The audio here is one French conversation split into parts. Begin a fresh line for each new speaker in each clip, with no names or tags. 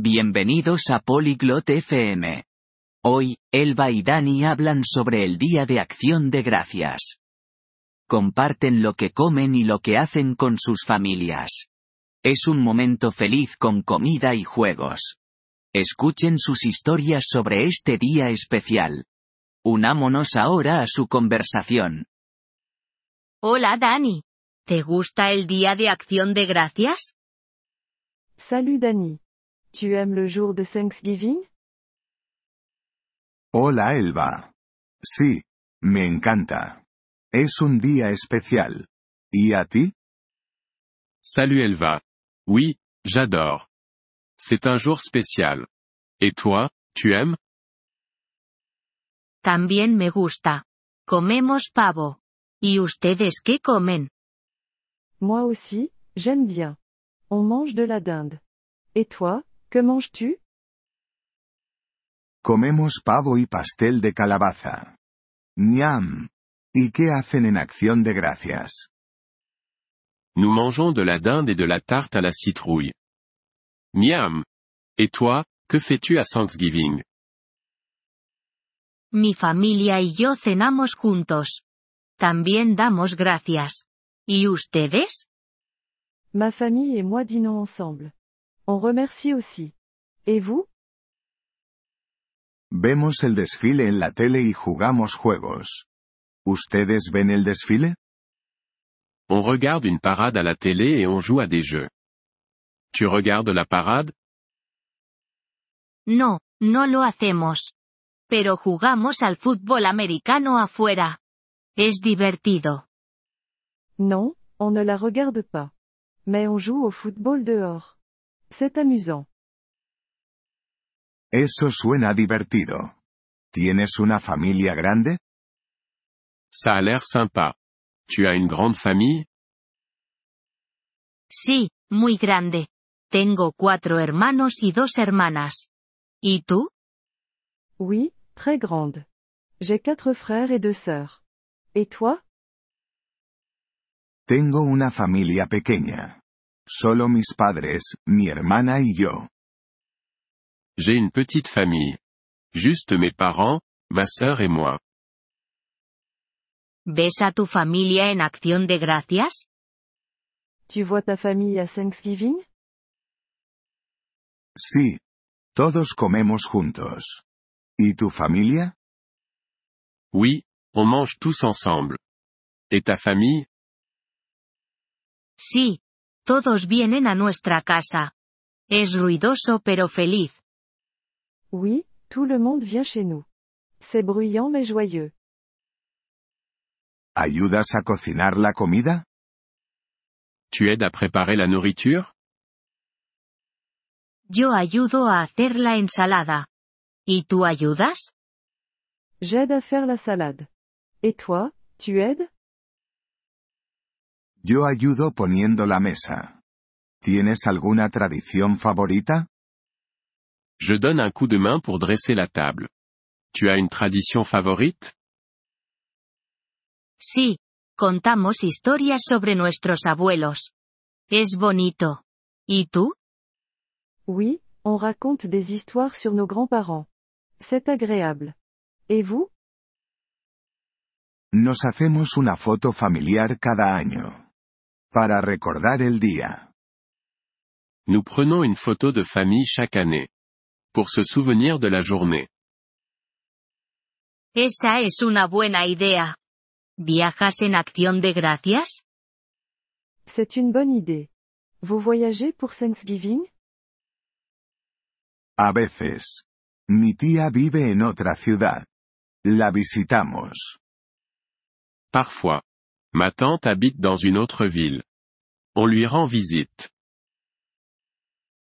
Bienvenidos a Polyglot FM. Hoy, Elba y Dani hablan sobre el Día de Acción de Gracias. Comparten lo que comen y lo que hacen con sus familias. Es un momento feliz con comida y juegos. Escuchen sus historias sobre este día especial. Unámonos ahora a su conversación.
Hola Dani. ¿Te gusta el Día de Acción de Gracias?
Salut Dani. Tu aimes le jour de Thanksgiving?
Hola Elba. Sí, me encanta. Es un día especial. ¿Y a ti?
Salut Elva. Oui, j'adore. C'est un jour spécial. Et toi, tu aimes?
También me gusta. Comemos pavo. ¿Y ustedes qué comen?
Moi aussi, j'aime bien. On mange de la dinde. Et toi, que manges-tu
Comemos pavo y pastel de calabaza. Ñam. ¿Y qué hacen en acción de gracias?
Nous mangeons de la dinde et de la tarte à la citrouille. Miam. Et toi, que fais-tu à Thanksgiving?
Mi familia y yo cenamos juntos. También damos gracias. ¿Y ustedes?
Ma famille et moi dînons ensemble. On remercie aussi. Et vous?
Vemos el desfile en la tele y jugamos juegos. ¿Ustedes ven el desfile?
On regarde une parade à la télé et on joue à des jeux. Tu regardes la parade?
No, no lo hacemos. Pero jugamos al fútbol americano afuera. Es divertido.
Non, on ne la regarde pas. Mais on joue au football dehors. C'est amusant.
Eso suena divertido. ¿Tienes una familia grande?
Ça a l'air sympa. Tu as une grande famille
Sí, muy grande. Tengo cuatro hermanos y dos hermanas. ¿Y tú?
Oui, très grande. J'ai quatre frères et deux sœurs. Et toi
Tengo una familia pequeña. Solo mis padres, mi hermana y yo.
J'ai une petite famille. Juste mes parents, ma sœur et moi.
¿Ves a tu familia en acción de gracias?
Tu vois ta famille à Thanksgiving?
Sí. Todos comemos juntos. ¿Y tu familia?
Oui, on mange tous ensemble. Et ta famille?
Sí. Todos vienen a nuestra casa. Es ruidoso pero feliz.
Oui, tout le monde vient chez nous. C'est bruyant mais joyeux.
¿Ayudas a cocinar la comida?
Tu aides à préparer la nourriture?
Yo ayudo a hacer la ensalada. ¿Y tú ayudas?
J'aide à faire la salade. Et toi, tu aides?
Yo ayudo poniendo la mesa. ¿Tienes alguna tradición favorita?
Je donne un coup de main pour dresser la table. Tu as une tradition favorite
Sí. Contamos historias sobre nuestros abuelos. Es bonito. ¿Y tú?
Oui, on raconte des histoires sur nos grands-parents. C'est agréable. Et vous
Nos hacemos una foto familiar cada año. Para recordar el día.
Nous prenons une photo de famille chaque année. Pour se souvenir de la journée.
Esa es una buena idea. ¿Viajas en acción de gracias?
C'est une bonne idée. Vous voyagez pour Thanksgiving
A veces. Mi tía vive en otra ciudad. La visitamos.
Parfois. Ma tante habite dans une autre ville. On lui rend visite.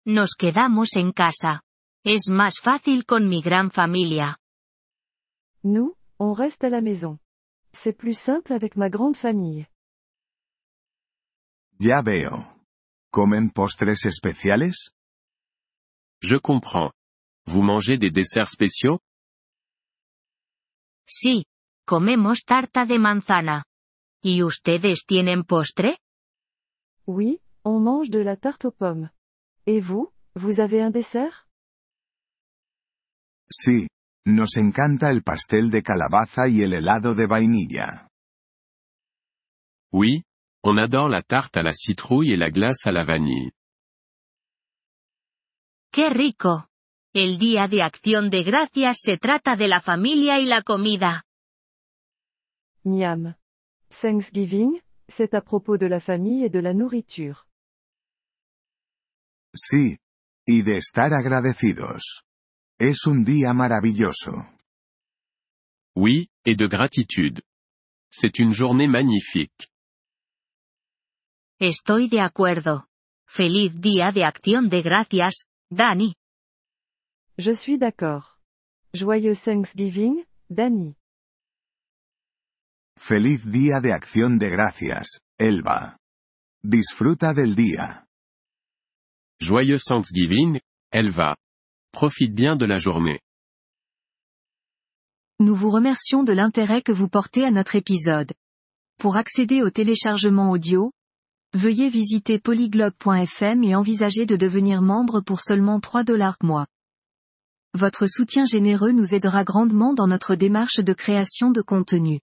Nos quedamos en casa. Es más fácil con mi gran familia.
Nous, on reste à la maison. C'est plus simple avec ma grande famille.
Ya veo. ¿Comen postres especiales?
Je comprends. Vous mangez des desserts spéciaux?
Sí. Comemos tarta de manzana. ¿Y ustedes tienen postre?
Oui, on mange de la tarte aux pommes. Et vous, Vous avez un dessert
Sí. Nos encanta el pastel de calabaza y el helado de vainilla.
Oui, on adore la tarte à la citrouille et la glace à la vanille.
¡Qué rico! El Día de Acción de Gracias se trata de la familia y la comida.
Miam. Thanksgiving, c'est à propos de la famille et de la nourriture.
Sí. Y de estar agradecidos. Es un día maravilloso.
Oui, et de gratitude. C'est une journée magnifique.
Estoy de acuerdo. Feliz Día de Acción de Gracias, Dani.
Je suis d'accord. Joyeux Thanksgiving, Danny.
Feliz día de acción de gracias, Elba. Disfruta del día.
Joyeux Thanksgiving, Elva. Profite bien de la journée.
Nous vous remercions de l'intérêt que vous portez à notre épisode. Pour accéder au téléchargement audio, veuillez visiter polyglobe.fm et envisager de devenir membre pour seulement 3 dollars mois. Votre soutien généreux nous aidera grandement dans notre démarche de création de contenu.